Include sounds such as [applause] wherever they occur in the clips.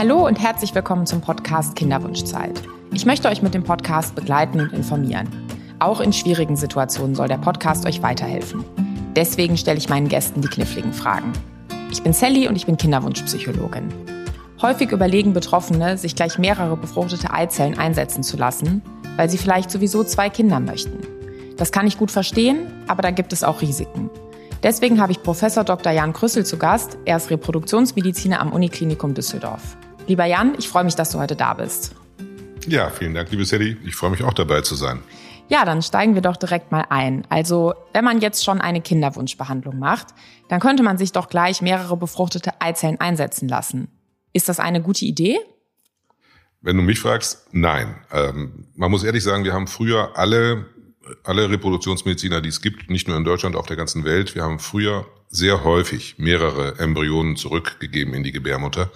Hallo und herzlich willkommen zum Podcast Kinderwunschzeit. Ich möchte euch mit dem Podcast begleiten und informieren. Auch in schwierigen Situationen soll der Podcast euch weiterhelfen. Deswegen stelle ich meinen Gästen die kniffligen Fragen. Ich bin Sally und ich bin Kinderwunschpsychologin. Häufig überlegen Betroffene, sich gleich mehrere befruchtete Eizellen einsetzen zu lassen, weil sie vielleicht sowieso zwei Kinder möchten. Das kann ich gut verstehen, aber da gibt es auch Risiken. Deswegen habe ich Professor Dr. Jan Krüssel zu Gast. Er ist Reproduktionsmediziner am Uniklinikum Düsseldorf. Lieber Jan, ich freue mich, dass du heute da bist. Ja, vielen Dank, liebe Sally. Ich freue mich auch dabei zu sein. Ja, dann steigen wir doch direkt mal ein. Also, wenn man jetzt schon eine Kinderwunschbehandlung macht, dann könnte man sich doch gleich mehrere befruchtete Eizellen einsetzen lassen. Ist das eine gute Idee? Wenn du mich fragst, nein. Ähm, man muss ehrlich sagen, wir haben früher alle alle Reproduktionsmediziner, die es gibt, nicht nur in Deutschland, auf der ganzen Welt, wir haben früher sehr häufig mehrere Embryonen zurückgegeben in die Gebärmutter.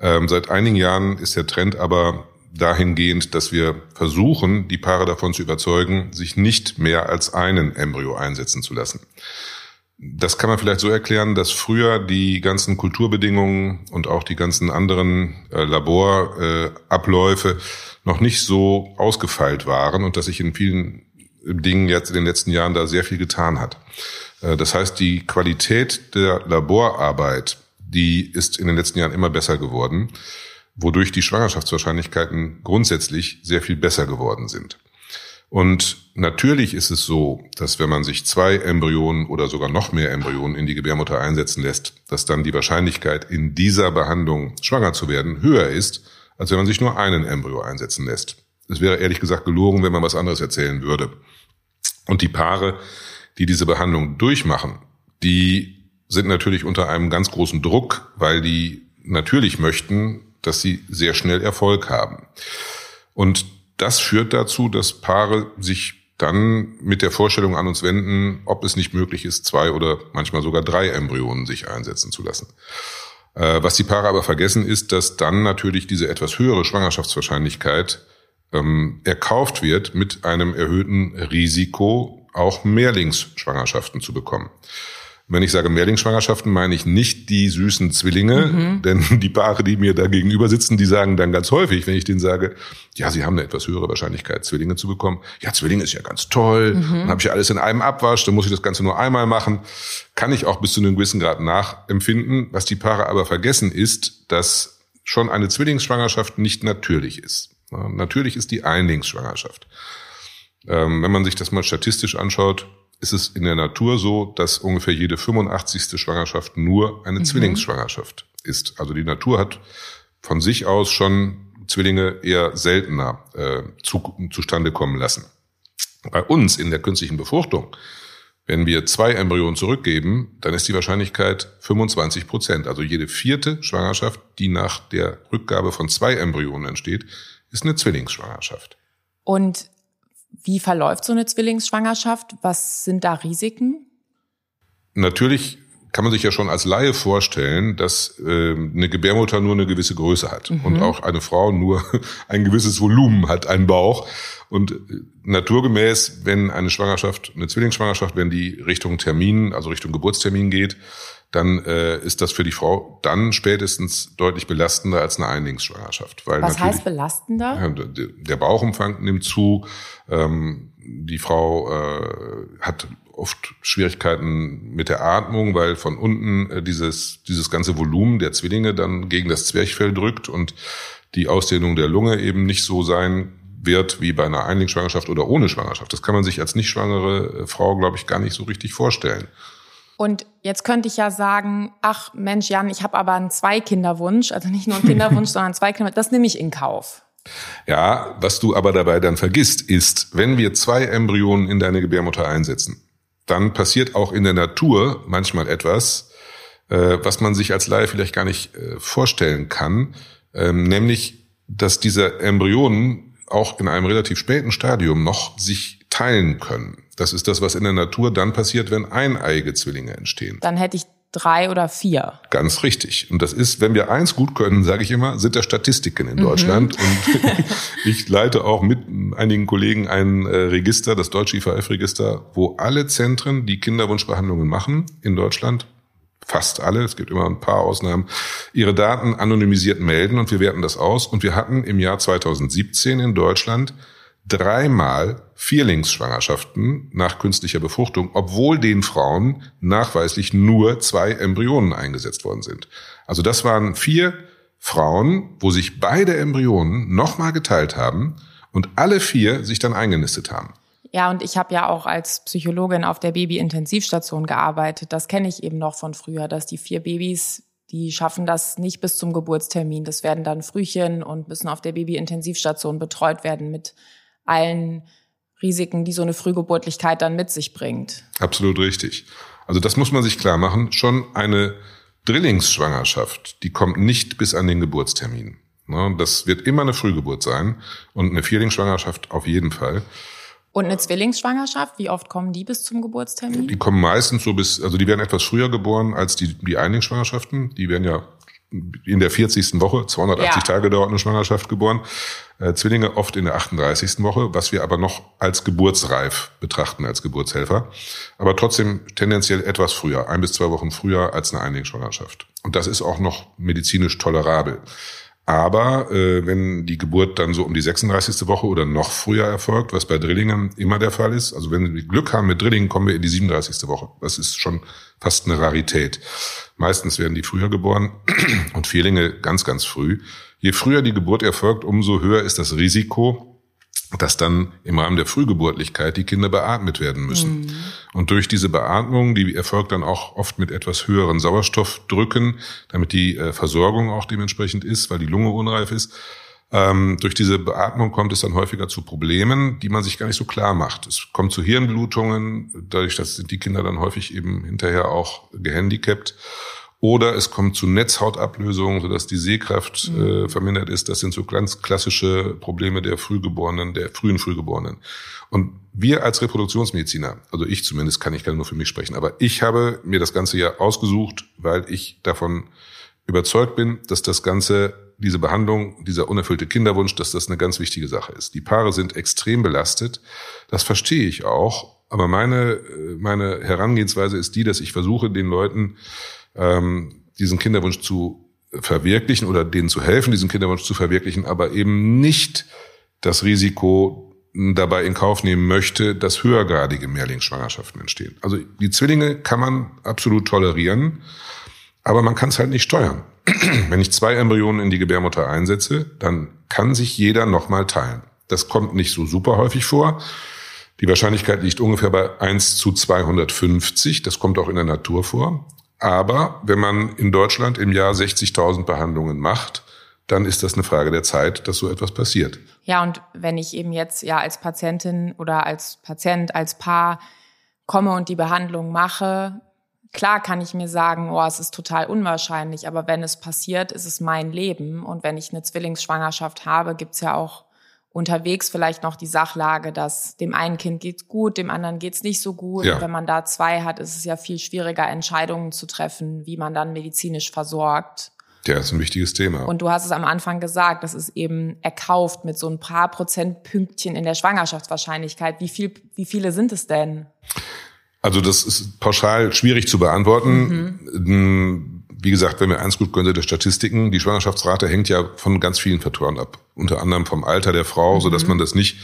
Ähm, seit einigen Jahren ist der Trend aber dahingehend, dass wir versuchen, die Paare davon zu überzeugen, sich nicht mehr als einen Embryo einsetzen zu lassen. Das kann man vielleicht so erklären, dass früher die ganzen Kulturbedingungen und auch die ganzen anderen äh, Laborabläufe äh, noch nicht so ausgefeilt waren und dass sich in vielen Dingen jetzt in den letzten Jahren da sehr viel getan hat. Äh, das heißt, die Qualität der Laborarbeit, die ist in den letzten Jahren immer besser geworden, wodurch die Schwangerschaftswahrscheinlichkeiten grundsätzlich sehr viel besser geworden sind. Und natürlich ist es so, dass wenn man sich zwei Embryonen oder sogar noch mehr Embryonen in die Gebärmutter einsetzen lässt, dass dann die Wahrscheinlichkeit, in dieser Behandlung schwanger zu werden, höher ist, als wenn man sich nur einen Embryo einsetzen lässt. Es wäre ehrlich gesagt gelogen, wenn man was anderes erzählen würde. Und die Paare, die diese Behandlung durchmachen, die sind natürlich unter einem ganz großen Druck, weil die natürlich möchten, dass sie sehr schnell Erfolg haben. Und das führt dazu, dass Paare sich dann mit der Vorstellung an uns wenden, ob es nicht möglich ist, zwei oder manchmal sogar drei Embryonen sich einsetzen zu lassen. Äh, was die Paare aber vergessen, ist, dass dann natürlich diese etwas höhere Schwangerschaftswahrscheinlichkeit ähm, erkauft wird mit einem erhöhten Risiko, auch Mehrlingsschwangerschaften zu bekommen. Wenn ich sage Mehrlingsschwangerschaften, meine ich nicht die süßen Zwillinge, mhm. denn die Paare, die mir da gegenüber sitzen, die sagen dann ganz häufig, wenn ich denen sage, ja, sie haben eine etwas höhere Wahrscheinlichkeit, Zwillinge zu bekommen. Ja, Zwillinge ist ja ganz toll, mhm. dann habe ich ja alles in einem Abwasch, dann muss ich das Ganze nur einmal machen. Kann ich auch bis zu einem gewissen Grad nachempfinden. Was die Paare aber vergessen ist, dass schon eine Zwillingsschwangerschaft nicht natürlich ist. Natürlich ist die Einlingsschwangerschaft. Ähm, wenn man sich das mal statistisch anschaut, ist es in der Natur so, dass ungefähr jede 85. Schwangerschaft nur eine mhm. Zwillingsschwangerschaft ist. Also die Natur hat von sich aus schon Zwillinge eher seltener äh, zu, zustande kommen lassen. Bei uns in der künstlichen Befruchtung, wenn wir zwei Embryonen zurückgeben, dann ist die Wahrscheinlichkeit 25 Prozent. Also jede vierte Schwangerschaft, die nach der Rückgabe von zwei Embryonen entsteht, ist eine Zwillingsschwangerschaft. Und wie verläuft so eine Zwillingsschwangerschaft? Was sind da Risiken? Natürlich kann man sich ja schon als Laie vorstellen, dass äh, eine Gebärmutter nur eine gewisse Größe hat mhm. und auch eine Frau nur [laughs] ein gewisses Volumen hat, einen Bauch. Und äh, naturgemäß, wenn eine Schwangerschaft, eine Zwillingsschwangerschaft, wenn die Richtung Termin, also Richtung Geburtstermin geht, dann äh, ist das für die Frau dann spätestens deutlich belastender als eine Einlingsschwangerschaft. Weil Was heißt belastender? Der Bauchumfang nimmt zu, ähm, die Frau äh, hat oft Schwierigkeiten mit der Atmung, weil von unten äh, dieses, dieses ganze Volumen der Zwillinge dann gegen das Zwerchfell drückt und die Ausdehnung der Lunge eben nicht so sein wird wie bei einer Einlingsschwangerschaft oder ohne Schwangerschaft. Das kann man sich als nicht schwangere äh, Frau, glaube ich, gar nicht so richtig vorstellen. Und jetzt könnte ich ja sagen, ach Mensch, Jan, ich habe aber einen Zweikinderwunsch, also nicht nur einen Kinderwunsch, [laughs] sondern zwei Kinder, das nehme ich in Kauf. Ja, was du aber dabei dann vergisst, ist, wenn wir zwei Embryonen in deine Gebärmutter einsetzen, dann passiert auch in der Natur manchmal etwas, äh, was man sich als Laie vielleicht gar nicht äh, vorstellen kann, ähm, nämlich, dass diese Embryonen auch in einem relativ späten Stadium noch sich teilen können. Das ist das, was in der Natur dann passiert, wenn eineige Zwillinge entstehen. Dann hätte ich drei oder vier. Ganz richtig. Und das ist, wenn wir eins gut können, sage ich immer, sind das Statistiken in mhm. Deutschland. Und [laughs] ich leite auch mit einigen Kollegen ein äh, Register, das deutsche IVF-Register, wo alle Zentren, die Kinderwunschbehandlungen machen in Deutschland, fast alle, es gibt immer ein paar Ausnahmen, ihre Daten anonymisiert melden und wir werten das aus. Und wir hatten im Jahr 2017 in Deutschland dreimal Vierlingsschwangerschaften nach künstlicher Befruchtung, obwohl den Frauen nachweislich nur zwei Embryonen eingesetzt worden sind. Also das waren vier Frauen, wo sich beide Embryonen nochmal geteilt haben und alle vier sich dann eingenistet haben. Ja, und ich habe ja auch als Psychologin auf der Baby-Intensivstation gearbeitet. Das kenne ich eben noch von früher, dass die vier Babys, die schaffen das nicht bis zum Geburtstermin. Das werden dann Frühchen und müssen auf der Baby-Intensivstation betreut werden mit allen Risiken, die so eine Frühgeburtlichkeit dann mit sich bringt. Absolut richtig. Also das muss man sich klar machen. Schon eine Drillingsschwangerschaft, die kommt nicht bis an den Geburtstermin. Ne, das wird immer eine Frühgeburt sein und eine Vierlingsschwangerschaft auf jeden Fall. Und eine Zwillingsschwangerschaft, wie oft kommen die bis zum Geburtstermin? Die kommen meistens so bis, also die werden etwas früher geboren als die, die Einlingsschwangerschaften. Die werden ja in der 40. Woche, 280 ja. Tage dauert eine Schwangerschaft geboren. Äh, Zwillinge oft in der 38. Woche, was wir aber noch als geburtsreif betrachten, als Geburtshelfer. Aber trotzdem tendenziell etwas früher, ein bis zwei Wochen früher als eine Einlingsschwangerschaft. Und das ist auch noch medizinisch tolerabel. Aber äh, wenn die Geburt dann so um die 36. Woche oder noch früher erfolgt, was bei Drillingen immer der Fall ist, also wenn wir Glück haben mit Drillingen, kommen wir in die 37. Woche. Das ist schon fast eine Rarität. Meistens werden die früher geboren [clears throat] und Vierlinge ganz, ganz früh. Je früher die Geburt erfolgt, umso höher ist das Risiko, dass dann im Rahmen der Frühgeburtlichkeit die Kinder beatmet werden müssen. Mhm. Und durch diese Beatmung, die erfolgt dann auch oft mit etwas höheren Sauerstoffdrücken, damit die äh, Versorgung auch dementsprechend ist, weil die Lunge unreif ist. Ähm, durch diese Beatmung kommt es dann häufiger zu Problemen, die man sich gar nicht so klar macht. Es kommt zu Hirnblutungen, dadurch dass sind die Kinder dann häufig eben hinterher auch gehandicapt. Oder es kommt zu Netzhautablösungen, sodass die Sehkraft mhm. äh, vermindert ist. Das sind so ganz klassische Probleme der Frühgeborenen, der frühen Frühgeborenen. Und wir als Reproduktionsmediziner, also ich zumindest kann, ich kann nur für mich sprechen, aber ich habe mir das Ganze ja ausgesucht, weil ich davon überzeugt bin, dass das Ganze, diese Behandlung, dieser unerfüllte Kinderwunsch, dass das eine ganz wichtige Sache ist. Die Paare sind extrem belastet. Das verstehe ich auch. Aber meine, äh, meine Herangehensweise ist die, dass ich versuche, den Leuten ähm, diesen Kinderwunsch zu verwirklichen oder denen zu helfen, diesen Kinderwunsch zu verwirklichen, aber eben nicht das Risiko dabei in Kauf nehmen möchte, dass höhergradige Mehrlingsschwangerschaften entstehen. Also die Zwillinge kann man absolut tolerieren, aber man kann es halt nicht steuern. [clears throat] Wenn ich zwei Embryonen in die Gebärmutter einsetze, dann kann sich jeder nochmal teilen. Das kommt nicht so super häufig vor. Die Wahrscheinlichkeit liegt ungefähr bei 1 zu 250. Das kommt auch in der Natur vor. Aber wenn man in Deutschland im Jahr 60.000 Behandlungen macht, dann ist das eine Frage der Zeit, dass so etwas passiert. Ja, und wenn ich eben jetzt ja als Patientin oder als Patient, als Paar komme und die Behandlung mache, klar kann ich mir sagen, oh, es ist total unwahrscheinlich, aber wenn es passiert, ist es mein Leben. Und wenn ich eine Zwillingsschwangerschaft habe, gibt's ja auch unterwegs vielleicht noch die Sachlage, dass dem einen Kind geht's gut, dem anderen geht's nicht so gut. Ja. Wenn man da zwei hat, ist es ja viel schwieriger, Entscheidungen zu treffen, wie man dann medizinisch versorgt. Ja, ist ein wichtiges Thema. Und du hast es am Anfang gesagt, das ist eben erkauft mit so ein paar Prozentpünktchen in der Schwangerschaftswahrscheinlichkeit. Wie viel, wie viele sind es denn? Also das ist pauschal schwierig zu beantworten. Mhm wie gesagt, wenn wir eins gut können, der Statistiken, die Schwangerschaftsrate hängt ja von ganz vielen Faktoren ab. Unter anderem vom Alter der Frau, mhm. so dass man das nicht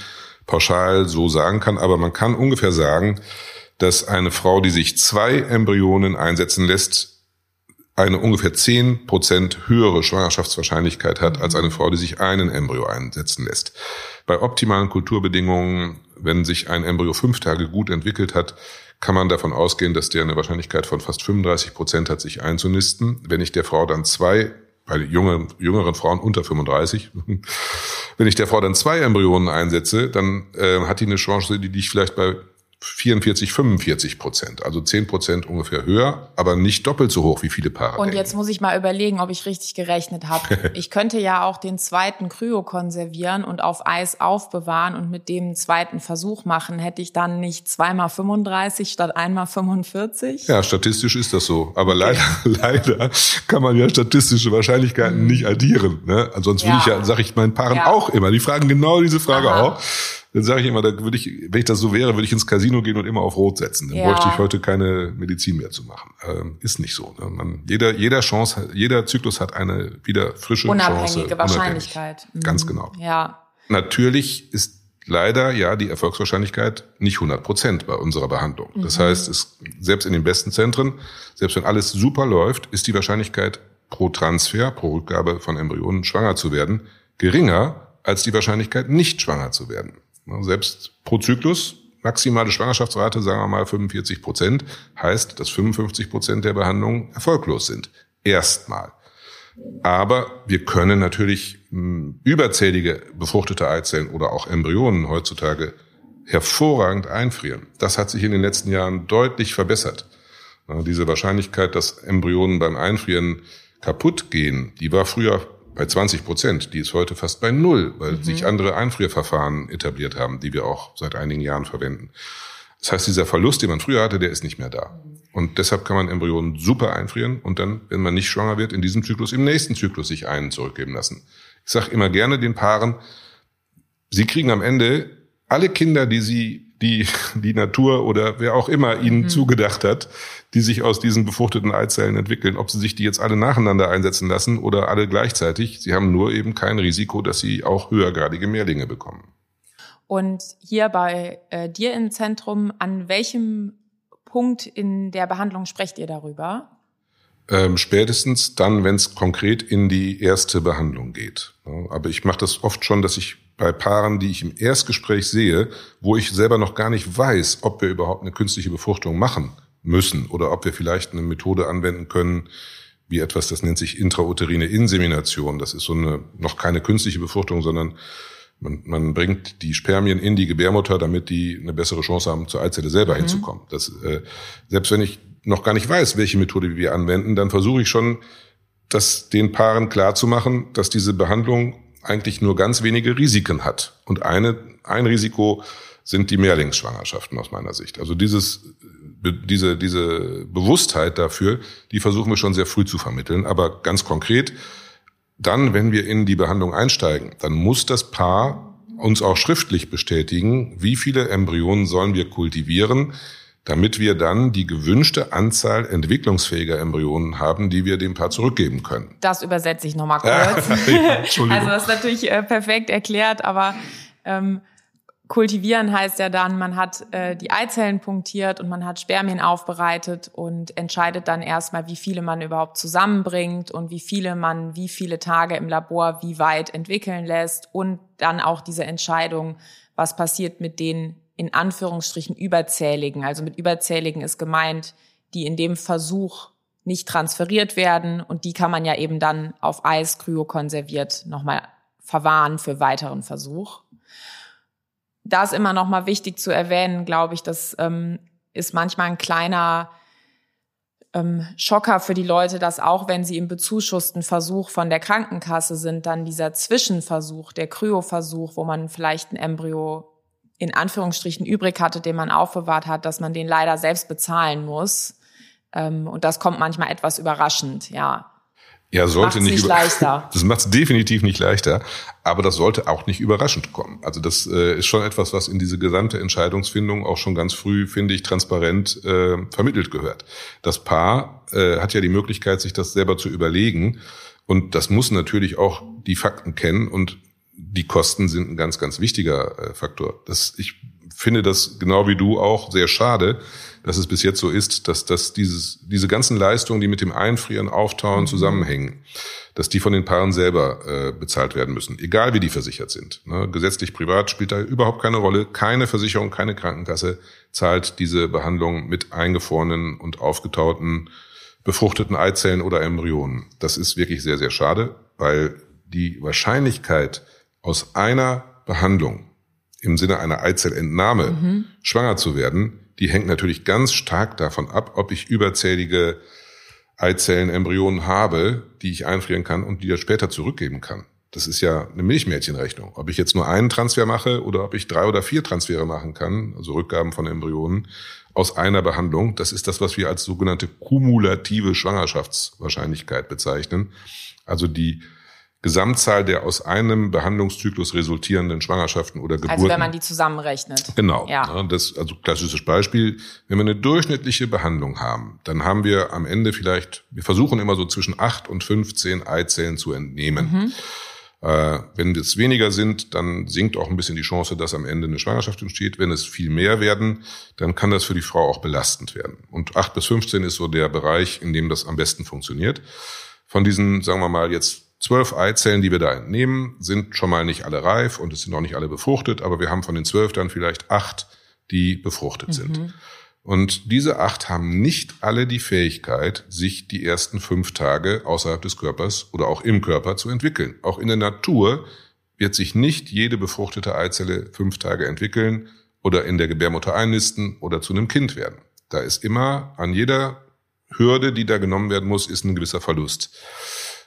pauschal so sagen kann. Aber man kann ungefähr sagen, dass eine Frau, die sich zwei Embryonen einsetzen lässt, eine ungefähr zehn Prozent höhere Schwangerschaftswahrscheinlichkeit hat als eine Frau, die sich einen Embryo einsetzen lässt. Bei optimalen Kulturbedingungen, wenn sich ein Embryo fünf Tage gut entwickelt hat, kann man davon ausgehen, dass der eine Wahrscheinlichkeit von fast 35 Prozent hat, sich einzunisten. Wenn ich der Frau dann zwei, bei jüngeren, jüngeren Frauen unter 35, [laughs] wenn ich der Frau dann zwei Embryonen einsetze, dann äh, hat die eine Chance, die liegt vielleicht bei 44, 45 Prozent, also 10 Prozent ungefähr höher, aber nicht doppelt so hoch wie viele Paare. Und jetzt muss ich mal überlegen, ob ich richtig gerechnet habe. [laughs] ich könnte ja auch den zweiten Kryo konservieren und auf Eis aufbewahren und mit dem zweiten Versuch machen. Hätte ich dann nicht zweimal 35 statt einmal 45? Ja, statistisch ist das so. Aber leider, [laughs] leider kann man ja statistische Wahrscheinlichkeiten mhm. nicht addieren. Ne? Ansonsten ja. würde ich ja, sage ich meinen Paaren ja. auch immer. Die fragen genau diese Frage Aha. auch dann sage ich immer, da würde ich, wenn ich das so wäre, würde ich ins Casino gehen und immer auf Rot setzen. Dann ja. bräuchte ich heute keine Medizin mehr zu machen. Ähm, ist nicht so. Ne? Man, jeder, jeder Chance, jeder Zyklus hat eine wieder frische Unabhängige Chance. Wahrscheinlichkeit. Mhm. Ganz genau. Ja. Natürlich ist leider ja die Erfolgswahrscheinlichkeit nicht 100 Prozent bei unserer Behandlung. Das mhm. heißt, es, selbst in den besten Zentren, selbst wenn alles super läuft, ist die Wahrscheinlichkeit pro Transfer, pro Rückgabe von Embryonen schwanger zu werden, geringer als die Wahrscheinlichkeit nicht schwanger zu werden. Selbst pro Zyklus, maximale Schwangerschaftsrate, sagen wir mal 45 Prozent, heißt, dass 55 Prozent der Behandlungen erfolglos sind. Erstmal. Aber wir können natürlich hm, überzählige befruchtete Eizellen oder auch Embryonen heutzutage hervorragend einfrieren. Das hat sich in den letzten Jahren deutlich verbessert. Diese Wahrscheinlichkeit, dass Embryonen beim Einfrieren kaputt gehen, die war früher bei 20 Prozent. Die ist heute fast bei null, weil mhm. sich andere Einfrierverfahren etabliert haben, die wir auch seit einigen Jahren verwenden. Das heißt, dieser Verlust, den man früher hatte, der ist nicht mehr da. Und deshalb kann man Embryonen super einfrieren und dann, wenn man nicht schwanger wird, in diesem Zyklus, im nächsten Zyklus sich einen zurückgeben lassen. Ich sage immer gerne den Paaren, sie kriegen am Ende alle Kinder, die sie, die die Natur oder wer auch immer ihnen mhm. zugedacht hat, die sich aus diesen befruchteten Eizellen entwickeln, ob sie sich die jetzt alle nacheinander einsetzen lassen oder alle gleichzeitig. Sie haben nur eben kein Risiko, dass sie auch höhergradige Mehrlinge bekommen. Und hier bei äh, dir im Zentrum, an welchem Punkt in der Behandlung sprecht ihr darüber? Ähm, spätestens dann, wenn es konkret in die erste Behandlung geht. Aber ich mache das oft schon, dass ich bei Paaren, die ich im Erstgespräch sehe, wo ich selber noch gar nicht weiß, ob wir überhaupt eine künstliche Befruchtung machen müssen oder ob wir vielleicht eine Methode anwenden können, wie etwas, das nennt sich intrauterine Insemination. Das ist so eine noch keine künstliche Befruchtung, sondern man, man bringt die Spermien in die Gebärmutter, damit die eine bessere Chance haben, zur Eizelle selber mhm. hinzukommen. Das, äh, selbst wenn ich noch gar nicht weiß, welche Methode wir anwenden, dann versuche ich schon, das den Paaren klar zu machen, dass diese Behandlung eigentlich nur ganz wenige Risiken hat. Und eine, ein Risiko sind die Mehrlingsschwangerschaften aus meiner Sicht. Also dieses, diese, diese Bewusstheit dafür, die versuchen wir schon sehr früh zu vermitteln. Aber ganz konkret, dann, wenn wir in die Behandlung einsteigen, dann muss das Paar uns auch schriftlich bestätigen, wie viele Embryonen sollen wir kultivieren, damit wir dann die gewünschte Anzahl entwicklungsfähiger Embryonen haben, die wir dem Paar zurückgeben können. Das übersetze ich nochmal kurz. [laughs] also das ist natürlich äh, perfekt erklärt, aber ähm, Kultivieren heißt ja dann, man hat äh, die Eizellen punktiert und man hat Spermien aufbereitet und entscheidet dann erstmal, wie viele man überhaupt zusammenbringt und wie viele man wie viele Tage im Labor wie weit entwickeln lässt und dann auch diese Entscheidung, was passiert mit den in Anführungsstrichen überzähligen. Also mit überzähligen ist gemeint, die in dem Versuch nicht transferiert werden und die kann man ja eben dann auf Eis kryokonserviert nochmal verwahren für weiteren Versuch da ist immer noch mal wichtig zu erwähnen, glaube ich, das ähm, ist manchmal ein kleiner ähm, Schocker für die Leute, dass auch wenn sie im bezuschussten Versuch von der Krankenkasse sind, dann dieser Zwischenversuch, der Kryoversuch, wo man vielleicht ein Embryo in Anführungsstrichen übrig hatte, den man aufbewahrt hat, dass man den leider selbst bezahlen muss. Ähm, und das kommt manchmal etwas überraschend, ja. Ja, sollte nicht, nicht leichter. [laughs] Das macht es definitiv nicht leichter, aber das sollte auch nicht überraschend kommen. Also das äh, ist schon etwas, was in diese gesamte Entscheidungsfindung auch schon ganz früh, finde ich, transparent äh, vermittelt gehört. Das Paar äh, hat ja die Möglichkeit, sich das selber zu überlegen und das muss natürlich auch die Fakten kennen und die Kosten sind ein ganz, ganz wichtiger äh, Faktor. Das, ich finde das genau wie du auch sehr schade, dass es bis jetzt so ist, dass, dass dieses, diese ganzen Leistungen, die mit dem Einfrieren, Auftauen mhm. zusammenhängen, dass die von den Paaren selber äh, bezahlt werden müssen, egal wie die versichert sind. Ne? Gesetzlich, privat spielt da überhaupt keine Rolle. Keine Versicherung, keine Krankenkasse zahlt diese Behandlung mit eingefrorenen und aufgetauten befruchteten Eizellen oder Embryonen. Das ist wirklich sehr, sehr schade, weil die Wahrscheinlichkeit aus einer Behandlung im Sinne einer Eizellentnahme mhm. schwanger zu werden, die hängt natürlich ganz stark davon ab, ob ich überzählige Eizellen, Embryonen habe, die ich einfrieren kann und die dann später zurückgeben kann. Das ist ja eine Milchmädchenrechnung. Ob ich jetzt nur einen Transfer mache oder ob ich drei oder vier Transfere machen kann, also Rückgaben von Embryonen aus einer Behandlung, das ist das, was wir als sogenannte kumulative Schwangerschaftswahrscheinlichkeit bezeichnen. Also die Gesamtzahl der aus einem Behandlungszyklus resultierenden Schwangerschaften oder Geburten. Also wenn man die zusammenrechnet. Genau. Ja. Das, also klassisches Beispiel. Wenn wir eine durchschnittliche Behandlung haben, dann haben wir am Ende vielleicht, wir versuchen immer so zwischen acht und 15 Eizellen zu entnehmen. Mhm. Äh, wenn es weniger sind, dann sinkt auch ein bisschen die Chance, dass am Ende eine Schwangerschaft entsteht. Wenn es viel mehr werden, dann kann das für die Frau auch belastend werden. Und acht bis 15 ist so der Bereich, in dem das am besten funktioniert. Von diesen, sagen wir mal, jetzt zwölf Eizellen, die wir da entnehmen, sind schon mal nicht alle reif und es sind auch nicht alle befruchtet, aber wir haben von den zwölf dann vielleicht acht, die befruchtet mhm. sind. Und diese acht haben nicht alle die Fähigkeit, sich die ersten fünf Tage außerhalb des Körpers oder auch im Körper zu entwickeln. Auch in der Natur wird sich nicht jede befruchtete Eizelle fünf Tage entwickeln oder in der Gebärmutter einnisten oder zu einem Kind werden. Da ist immer an jeder Hürde, die da genommen werden muss, ist ein gewisser Verlust.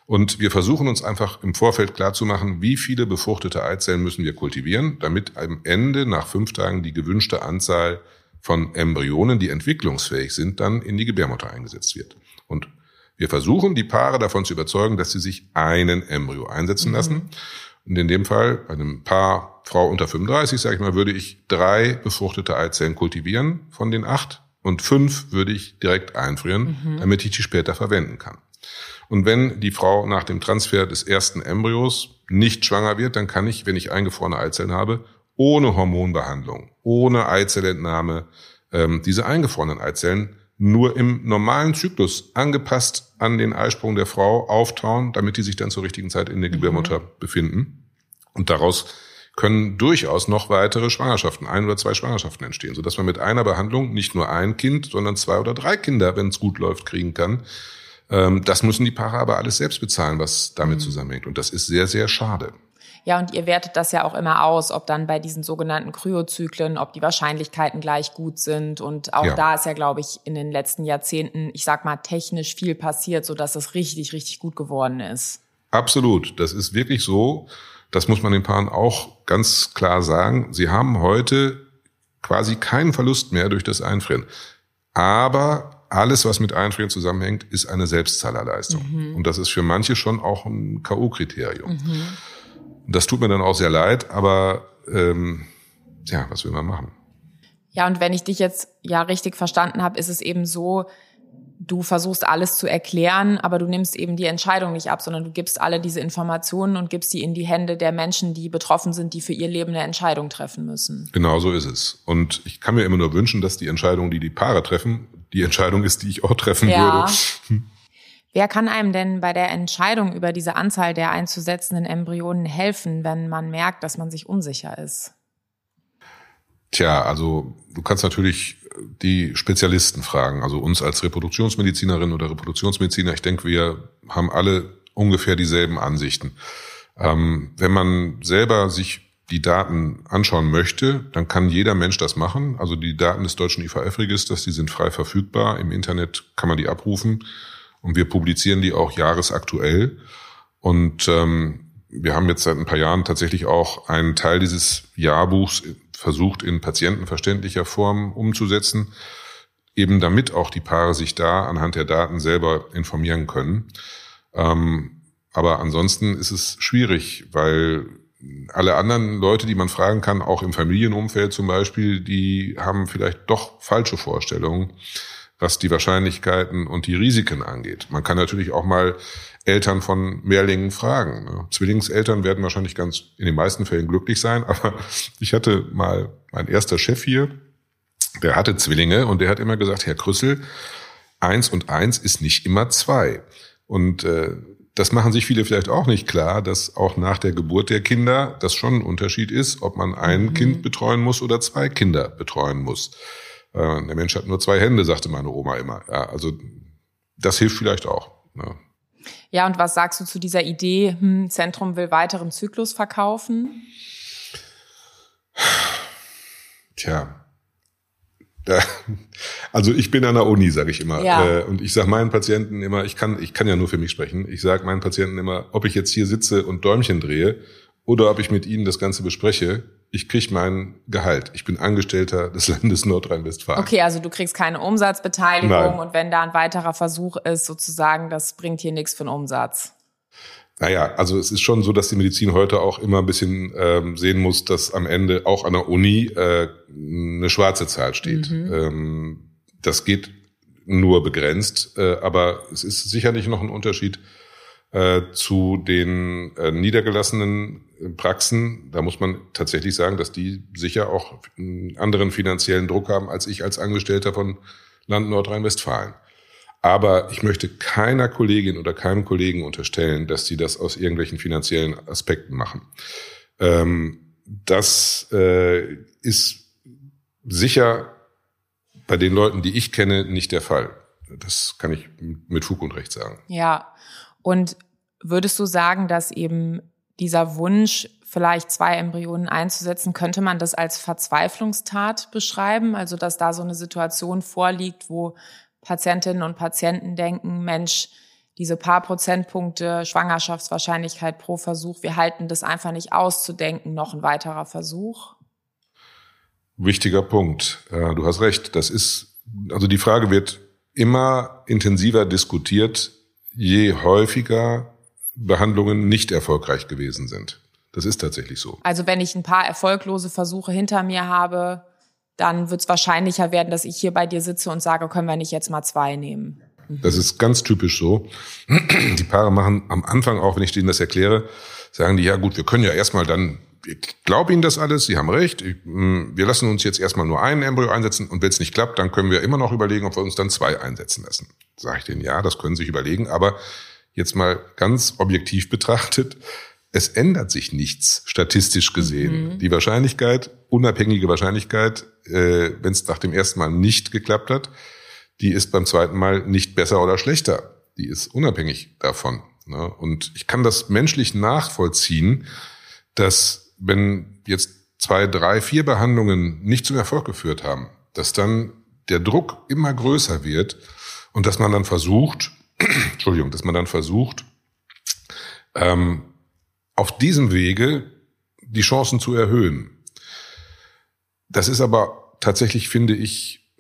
Und wir versuchen uns einfach im Vorfeld klarzumachen, wie viele befruchtete Eizellen müssen wir kultivieren, damit am Ende nach fünf Tagen die gewünschte Anzahl von Embryonen, die entwicklungsfähig sind, dann in die Gebärmutter eingesetzt wird. Und wir versuchen, die Paare davon zu überzeugen, dass sie sich einen Embryo einsetzen lassen. Mhm. Und in dem Fall, bei einem Paar Frau unter 35, sage ich mal, würde ich drei befruchtete Eizellen kultivieren von den acht und fünf würde ich direkt einfrieren, mhm. damit ich die später verwenden kann. Und wenn die Frau nach dem Transfer des ersten Embryos nicht schwanger wird, dann kann ich, wenn ich eingefrorene Eizellen habe, ohne Hormonbehandlung, ohne Eizellentnahme, ähm, diese eingefrorenen Eizellen nur im normalen Zyklus angepasst an den Eisprung der Frau auftauen, damit die sich dann zur richtigen Zeit in der Gebärmutter mhm. befinden. Und daraus können durchaus noch weitere Schwangerschaften, ein oder zwei Schwangerschaften entstehen, sodass man mit einer Behandlung nicht nur ein Kind, sondern zwei oder drei Kinder, wenn es gut läuft, kriegen kann. Ähm, das müssen die Paare aber alles selbst bezahlen, was damit mhm. zusammenhängt. Und das ist sehr, sehr schade. Ja, und ihr wertet das ja auch immer aus, ob dann bei diesen sogenannten Kryozyklen, ob die Wahrscheinlichkeiten gleich gut sind. Und auch ja. da ist ja, glaube ich, in den letzten Jahrzehnten, ich sag mal, technisch viel passiert, sodass es richtig, richtig gut geworden ist. Absolut. Das ist wirklich so. Das muss man den Paaren auch ganz klar sagen. Sie haben heute quasi keinen Verlust mehr durch das Einfrieren. Aber alles, was mit Einfrieren zusammenhängt, ist eine Selbstzahlerleistung. Mhm. Und das ist für manche schon auch ein K.O.-Kriterium. Mhm. Das tut mir dann auch sehr leid, aber ähm, ja, was will man machen? Ja, und wenn ich dich jetzt ja richtig verstanden habe, ist es eben so, du versuchst alles zu erklären, aber du nimmst eben die Entscheidung nicht ab, sondern du gibst alle diese Informationen und gibst die in die Hände der Menschen, die betroffen sind, die für ihr Leben eine Entscheidung treffen müssen. Genau so ist es. Und ich kann mir immer nur wünschen, dass die Entscheidung, die die Paare treffen, die Entscheidung ist, die ich auch treffen ja. würde. Wer kann einem denn bei der Entscheidung über diese Anzahl der einzusetzenden Embryonen helfen, wenn man merkt, dass man sich unsicher ist? Tja, also du kannst natürlich die Spezialisten fragen, also uns als Reproduktionsmedizinerin oder Reproduktionsmediziner. Ich denke, wir haben alle ungefähr dieselben Ansichten. Ähm, wenn man selber sich die Daten anschauen möchte, dann kann jeder Mensch das machen. Also die Daten des deutschen IVF-Registers, die sind frei verfügbar. Im Internet kann man die abrufen und wir publizieren die auch jahresaktuell. Und ähm, wir haben jetzt seit ein paar Jahren tatsächlich auch einen Teil dieses Jahrbuchs versucht in patientenverständlicher Form umzusetzen, eben damit auch die Paare sich da anhand der Daten selber informieren können. Ähm, aber ansonsten ist es schwierig, weil alle anderen Leute, die man fragen kann, auch im Familienumfeld zum Beispiel, die haben vielleicht doch falsche Vorstellungen, was die Wahrscheinlichkeiten und die Risiken angeht. Man kann natürlich auch mal Eltern von Mehrlingen fragen. Ne? Zwillingseltern werden wahrscheinlich ganz in den meisten Fällen glücklich sein, [laughs] aber ich hatte mal mein erster Chef hier, der hatte Zwillinge und der hat immer gesagt, Herr Krüssel, eins und eins ist nicht immer zwei. Und äh, das machen sich viele vielleicht auch nicht klar, dass auch nach der Geburt der Kinder das schon ein Unterschied ist, ob man ein mhm. Kind betreuen muss oder zwei Kinder betreuen muss. Äh, der Mensch hat nur zwei Hände, sagte meine Oma immer. Ja, also das hilft vielleicht auch. Ne? Ja, und was sagst du zu dieser Idee, hm, Zentrum will weiteren Zyklus verkaufen? Tja, da, also ich bin an der Uni, sage ich immer. Ja. Äh, und ich sage meinen Patienten immer, ich kann, ich kann ja nur für mich sprechen, ich sage meinen Patienten immer, ob ich jetzt hier sitze und Däumchen drehe oder ob ich mit ihnen das Ganze bespreche, ich kriege mein Gehalt. Ich bin Angestellter des [laughs] Landes Nordrhein-Westfalen. Okay, also du kriegst keine Umsatzbeteiligung Nein. und wenn da ein weiterer Versuch ist, sozusagen, das bringt hier nichts für einen Umsatz. Naja, also es ist schon so, dass die Medizin heute auch immer ein bisschen ähm, sehen muss, dass am Ende auch an der Uni äh, eine schwarze Zahl steht. Mhm. Ähm, das geht nur begrenzt, äh, aber es ist sicherlich noch ein Unterschied äh, zu den äh, niedergelassenen Praxen. Da muss man tatsächlich sagen, dass die sicher auch einen anderen finanziellen Druck haben als ich als Angestellter von Land Nordrhein-Westfalen. Aber ich möchte keiner Kollegin oder keinem Kollegen unterstellen, dass sie das aus irgendwelchen finanziellen Aspekten machen. Ähm, das äh, ist sicher bei den Leuten, die ich kenne, nicht der Fall. Das kann ich mit Fug und Recht sagen. Ja, und würdest du sagen, dass eben dieser Wunsch, vielleicht zwei Embryonen einzusetzen, könnte man das als Verzweiflungstat beschreiben? Also, dass da so eine Situation vorliegt, wo Patientinnen und Patienten denken, Mensch, diese paar Prozentpunkte Schwangerschaftswahrscheinlichkeit pro Versuch, wir halten das einfach nicht auszudenken, noch ein weiterer Versuch? Wichtiger Punkt. Du hast recht. Das ist, also die Frage wird immer intensiver diskutiert, je häufiger Behandlungen nicht erfolgreich gewesen sind. Das ist tatsächlich so. Also wenn ich ein paar erfolglose Versuche hinter mir habe, dann wird es wahrscheinlicher werden, dass ich hier bei dir sitze und sage, können wir nicht jetzt mal zwei nehmen. Mhm. Das ist ganz typisch so. Die Paare machen am Anfang auch, wenn ich denen das erkläre, sagen die, ja gut, wir können ja erstmal dann, ich glaube Ihnen das alles, Sie haben recht, mm, wir lassen uns jetzt erstmal nur einen Embryo einsetzen und wenn es nicht klappt, dann können wir immer noch überlegen, ob wir uns dann zwei einsetzen lassen. Sage ich denen, ja, das können Sie sich überlegen, aber jetzt mal ganz objektiv betrachtet, es ändert sich nichts statistisch gesehen. Mhm. Die Wahrscheinlichkeit, unabhängige Wahrscheinlichkeit, äh, wenn es nach dem ersten Mal nicht geklappt hat, die ist beim zweiten Mal nicht besser oder schlechter. Die ist unabhängig davon. Ne? Und ich kann das menschlich nachvollziehen, dass wenn jetzt zwei, drei, vier Behandlungen nicht zum Erfolg geführt haben, dass dann der Druck immer größer wird und dass man dann versucht, [clears throat] Entschuldigung, dass man dann versucht, ähm, auf diesem Wege die Chancen zu erhöhen. Das ist aber tatsächlich, finde ich,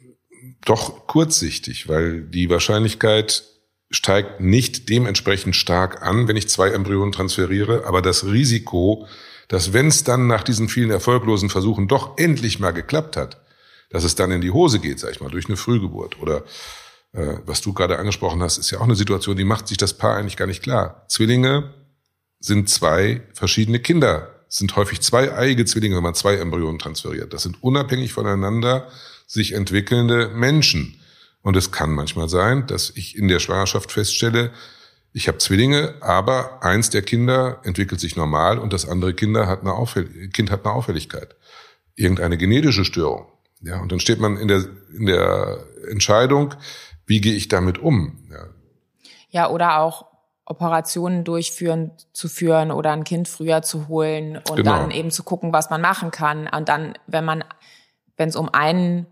doch kurzsichtig, weil die Wahrscheinlichkeit steigt nicht dementsprechend stark an, wenn ich zwei Embryonen transferiere, aber das Risiko, dass wenn es dann nach diesen vielen erfolglosen Versuchen doch endlich mal geklappt hat, dass es dann in die Hose geht, sag ich mal, durch eine Frühgeburt oder äh, was du gerade angesprochen hast, ist ja auch eine Situation, die macht sich das Paar eigentlich gar nicht klar. Zwillinge sind zwei verschiedene Kinder, sind häufig zwei eiige Zwillinge, wenn man zwei Embryonen transferiert. Das sind unabhängig voneinander sich entwickelnde Menschen. Und es kann manchmal sein, dass ich in der Schwangerschaft feststelle, ich habe Zwillinge, aber eins der Kinder entwickelt sich normal und das andere Kinder hat eine Kind hat eine Auffälligkeit. Irgendeine genetische Störung. Ja, und dann steht man in der, in der Entscheidung, wie gehe ich damit um? Ja. ja, oder auch Operationen durchführen zu führen oder ein Kind früher zu holen und genau. dann eben zu gucken, was man machen kann. Und dann, wenn man, wenn es um ein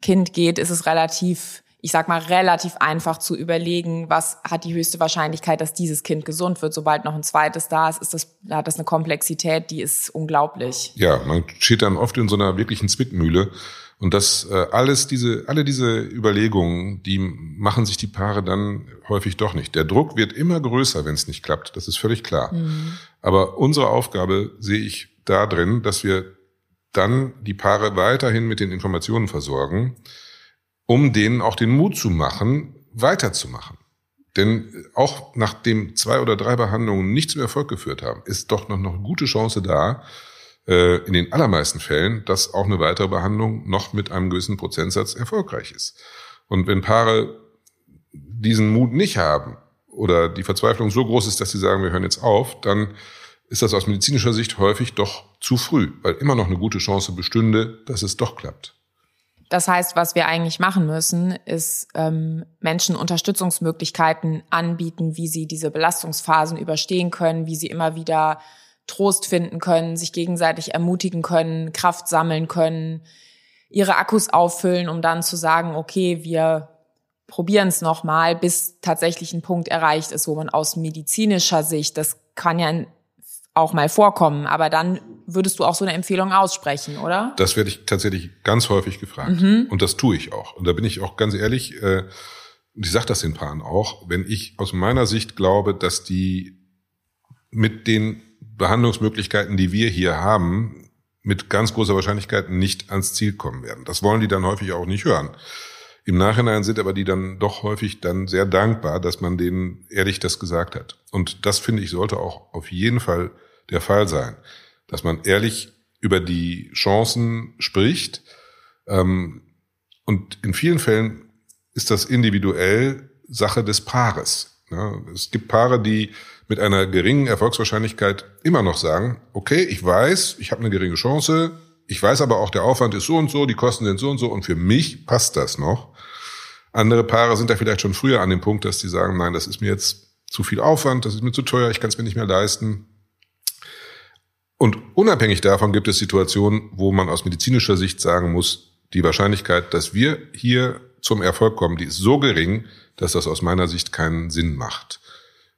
Kind geht, ist es relativ, ich sag mal, relativ einfach zu überlegen, was hat die höchste Wahrscheinlichkeit, dass dieses Kind gesund wird. Sobald noch ein zweites da ist, ist das, hat das eine Komplexität, die ist unglaublich. Ja, man steht dann oft in so einer wirklichen Zwickmühle und das äh, alles diese, alle diese Überlegungen, die machen sich die Paare dann häufig doch nicht. Der Druck wird immer größer, wenn es nicht klappt. Das ist völlig klar. Mhm. Aber unsere Aufgabe sehe ich da drin, dass wir dann die Paare weiterhin mit den Informationen versorgen, um denen auch den Mut zu machen, weiterzumachen. Denn auch nachdem zwei oder drei Behandlungen nicht zum Erfolg geführt haben, ist doch noch eine gute Chance da, äh, in den allermeisten Fällen, dass auch eine weitere Behandlung noch mit einem gewissen Prozentsatz erfolgreich ist. Und wenn Paare diesen Mut nicht haben oder die Verzweiflung so groß ist, dass sie sagen, wir hören jetzt auf, dann ist das aus medizinischer Sicht häufig doch zu früh, weil immer noch eine gute Chance bestünde, dass es doch klappt. Das heißt, was wir eigentlich machen müssen, ist ähm, Menschen Unterstützungsmöglichkeiten anbieten, wie sie diese Belastungsphasen überstehen können, wie sie immer wieder Trost finden können, sich gegenseitig ermutigen können, Kraft sammeln können, ihre Akkus auffüllen, um dann zu sagen, okay, wir probieren es nochmal, bis tatsächlich ein Punkt erreicht ist, wo man aus medizinischer Sicht, das kann ja auch mal vorkommen, aber dann würdest du auch so eine Empfehlung aussprechen, oder? Das werde ich tatsächlich ganz häufig gefragt. Mhm. Und das tue ich auch. Und da bin ich auch ganz ehrlich, äh, ich sage das den Paaren auch, wenn ich aus meiner Sicht glaube, dass die mit den Behandlungsmöglichkeiten, die wir hier haben, mit ganz großer Wahrscheinlichkeit nicht ans Ziel kommen werden. Das wollen die dann häufig auch nicht hören. Im Nachhinein sind aber die dann doch häufig dann sehr dankbar, dass man denen ehrlich das gesagt hat. Und das finde ich sollte auch auf jeden Fall der Fall sein, dass man ehrlich über die Chancen spricht. Ähm, und in vielen Fällen ist das individuell Sache des Paares. Es gibt Paare, die mit einer geringen Erfolgswahrscheinlichkeit immer noch sagen, okay, ich weiß, ich habe eine geringe Chance, ich weiß aber auch, der Aufwand ist so und so, die Kosten sind so und so und für mich passt das noch. Andere Paare sind da vielleicht schon früher an dem Punkt, dass die sagen, nein, das ist mir jetzt zu viel Aufwand, das ist mir zu teuer, ich kann es mir nicht mehr leisten. Und unabhängig davon gibt es Situationen, wo man aus medizinischer Sicht sagen muss, die Wahrscheinlichkeit, dass wir hier zum Erfolg kommen, die ist so gering, dass das aus meiner Sicht keinen Sinn macht.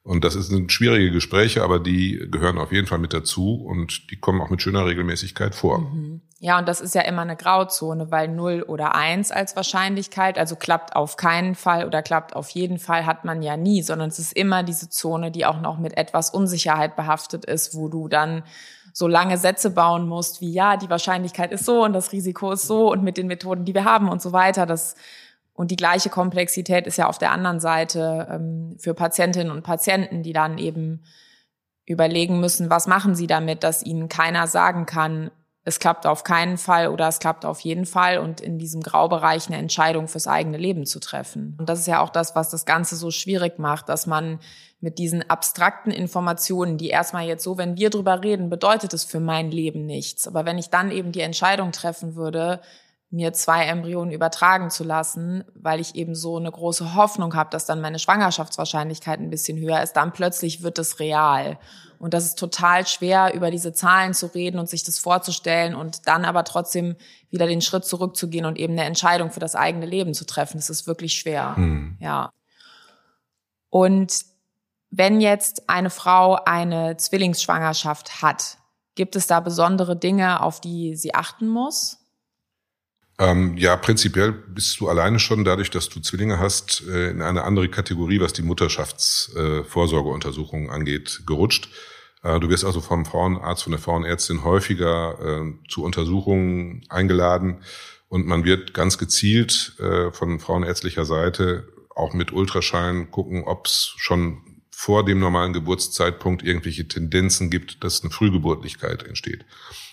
Und das sind schwierige Gespräche, aber die gehören auf jeden Fall mit dazu und die kommen auch mit schöner Regelmäßigkeit vor. Mhm. Ja, und das ist ja immer eine Grauzone, weil null oder eins als Wahrscheinlichkeit, also klappt auf keinen Fall oder klappt auf jeden Fall, hat man ja nie, sondern es ist immer diese Zone, die auch noch mit etwas Unsicherheit behaftet ist, wo du dann so lange Sätze bauen musst, wie ja, die Wahrscheinlichkeit ist so und das Risiko ist so und mit den Methoden, die wir haben und so weiter. Das und die gleiche Komplexität ist ja auf der anderen Seite ähm, für Patientinnen und Patienten, die dann eben überlegen müssen, was machen sie damit, dass ihnen keiner sagen kann, es klappt auf keinen Fall oder es klappt auf jeden Fall und in diesem Graubereich eine Entscheidung fürs eigene Leben zu treffen. Und das ist ja auch das, was das Ganze so schwierig macht, dass man mit diesen abstrakten Informationen, die erstmal jetzt so, wenn wir drüber reden, bedeutet es für mein Leben nichts. Aber wenn ich dann eben die Entscheidung treffen würde, mir zwei Embryonen übertragen zu lassen, weil ich eben so eine große Hoffnung habe, dass dann meine Schwangerschaftswahrscheinlichkeit ein bisschen höher ist, dann plötzlich wird es real. Und das ist total schwer, über diese Zahlen zu reden und sich das vorzustellen und dann aber trotzdem wieder den Schritt zurückzugehen und eben eine Entscheidung für das eigene Leben zu treffen. Das ist wirklich schwer. Hm. Ja. Und wenn jetzt eine Frau eine Zwillingsschwangerschaft hat, gibt es da besondere Dinge, auf die sie achten muss? Ähm, ja, prinzipiell bist du alleine schon dadurch, dass du Zwillinge hast, äh, in eine andere Kategorie, was die Mutterschaftsvorsorgeuntersuchungen äh, angeht, gerutscht. Äh, du wirst also vom Frauenarzt, von der Frauenärztin häufiger äh, zu Untersuchungen eingeladen und man wird ganz gezielt äh, von frauenärztlicher Seite auch mit Ultraschein gucken, ob es schon vor dem normalen Geburtszeitpunkt irgendwelche Tendenzen gibt, dass eine Frühgeburtlichkeit entsteht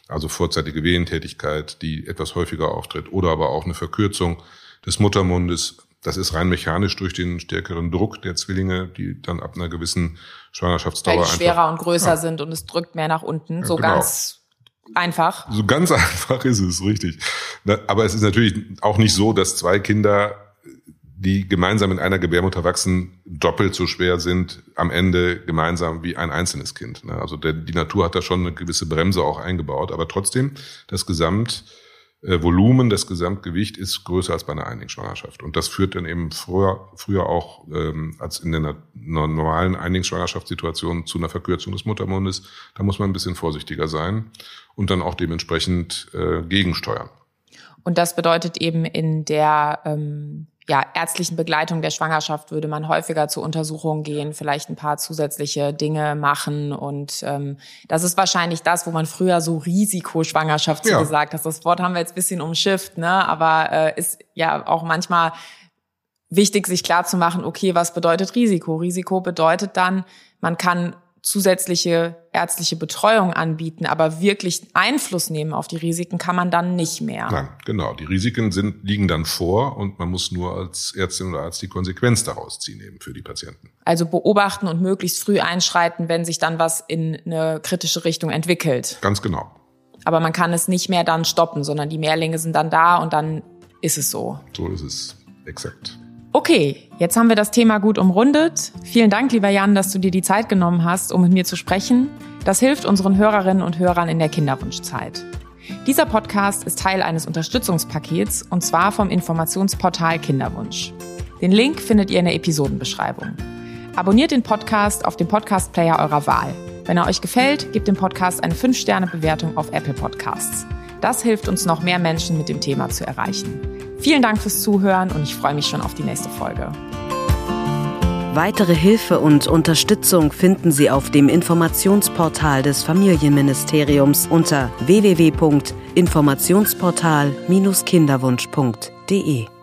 also vorzeitige Wehentätigkeit, die etwas häufiger auftritt, oder aber auch eine Verkürzung des Muttermundes. Das ist rein mechanisch durch den stärkeren Druck der Zwillinge, die dann ab einer gewissen Schwangerschaftsdauer Weil die schwerer und größer ja. sind und es drückt mehr nach unten. So genau. ganz einfach. So ganz [laughs] einfach ist es, richtig. Aber es ist natürlich auch nicht so, dass zwei Kinder die gemeinsam in einer Gebärmutter wachsen, doppelt so schwer sind am Ende gemeinsam wie ein einzelnes Kind. Ne? Also die Natur hat da schon eine gewisse Bremse auch eingebaut, aber trotzdem das Gesamtvolumen, das Gesamtgewicht ist größer als bei einer Einlingsschwangerschaft. Und das führt dann eben früher, früher auch ähm, als in der normalen Einlingsschwangerschaftssituation zu einer Verkürzung des Muttermundes. Da muss man ein bisschen vorsichtiger sein und dann auch dementsprechend äh, gegensteuern. Und das bedeutet eben in der ähm ja, ärztlichen Begleitung der Schwangerschaft würde man häufiger zu Untersuchungen gehen, vielleicht ein paar zusätzliche Dinge machen. Und ähm, das ist wahrscheinlich das, wo man früher so Risikoschwangerschaft ja. gesagt hat. Das Wort haben wir jetzt bisschen umschifft, ne? aber äh, ist ja auch manchmal wichtig, sich klar zu machen, okay, was bedeutet Risiko? Risiko bedeutet dann, man kann zusätzliche ärztliche Betreuung anbieten, aber wirklich Einfluss nehmen auf die Risiken kann man dann nicht mehr. Nein, genau. Die Risiken sind, liegen dann vor und man muss nur als Ärztin oder Arzt die Konsequenz daraus ziehen eben für die Patienten. Also beobachten und möglichst früh einschreiten, wenn sich dann was in eine kritische Richtung entwickelt. Ganz genau. Aber man kann es nicht mehr dann stoppen, sondern die Mehrlinge sind dann da und dann ist es so. So ist es. Exakt. Okay, jetzt haben wir das Thema gut umrundet. Vielen Dank, lieber Jan, dass du dir die Zeit genommen hast, um mit mir zu sprechen. Das hilft unseren Hörerinnen und Hörern in der Kinderwunschzeit. Dieser Podcast ist Teil eines Unterstützungspakets und zwar vom Informationsportal Kinderwunsch. Den Link findet ihr in der Episodenbeschreibung. Abonniert den Podcast auf dem Podcast-Player eurer Wahl. Wenn er euch gefällt, gebt dem Podcast eine 5-Sterne-Bewertung auf Apple Podcasts. Das hilft uns noch mehr Menschen mit dem Thema zu erreichen. Vielen Dank fürs Zuhören und ich freue mich schon auf die nächste Folge. Weitere Hilfe und Unterstützung finden Sie auf dem Informationsportal des Familienministeriums unter www.informationsportal-kinderwunsch.de.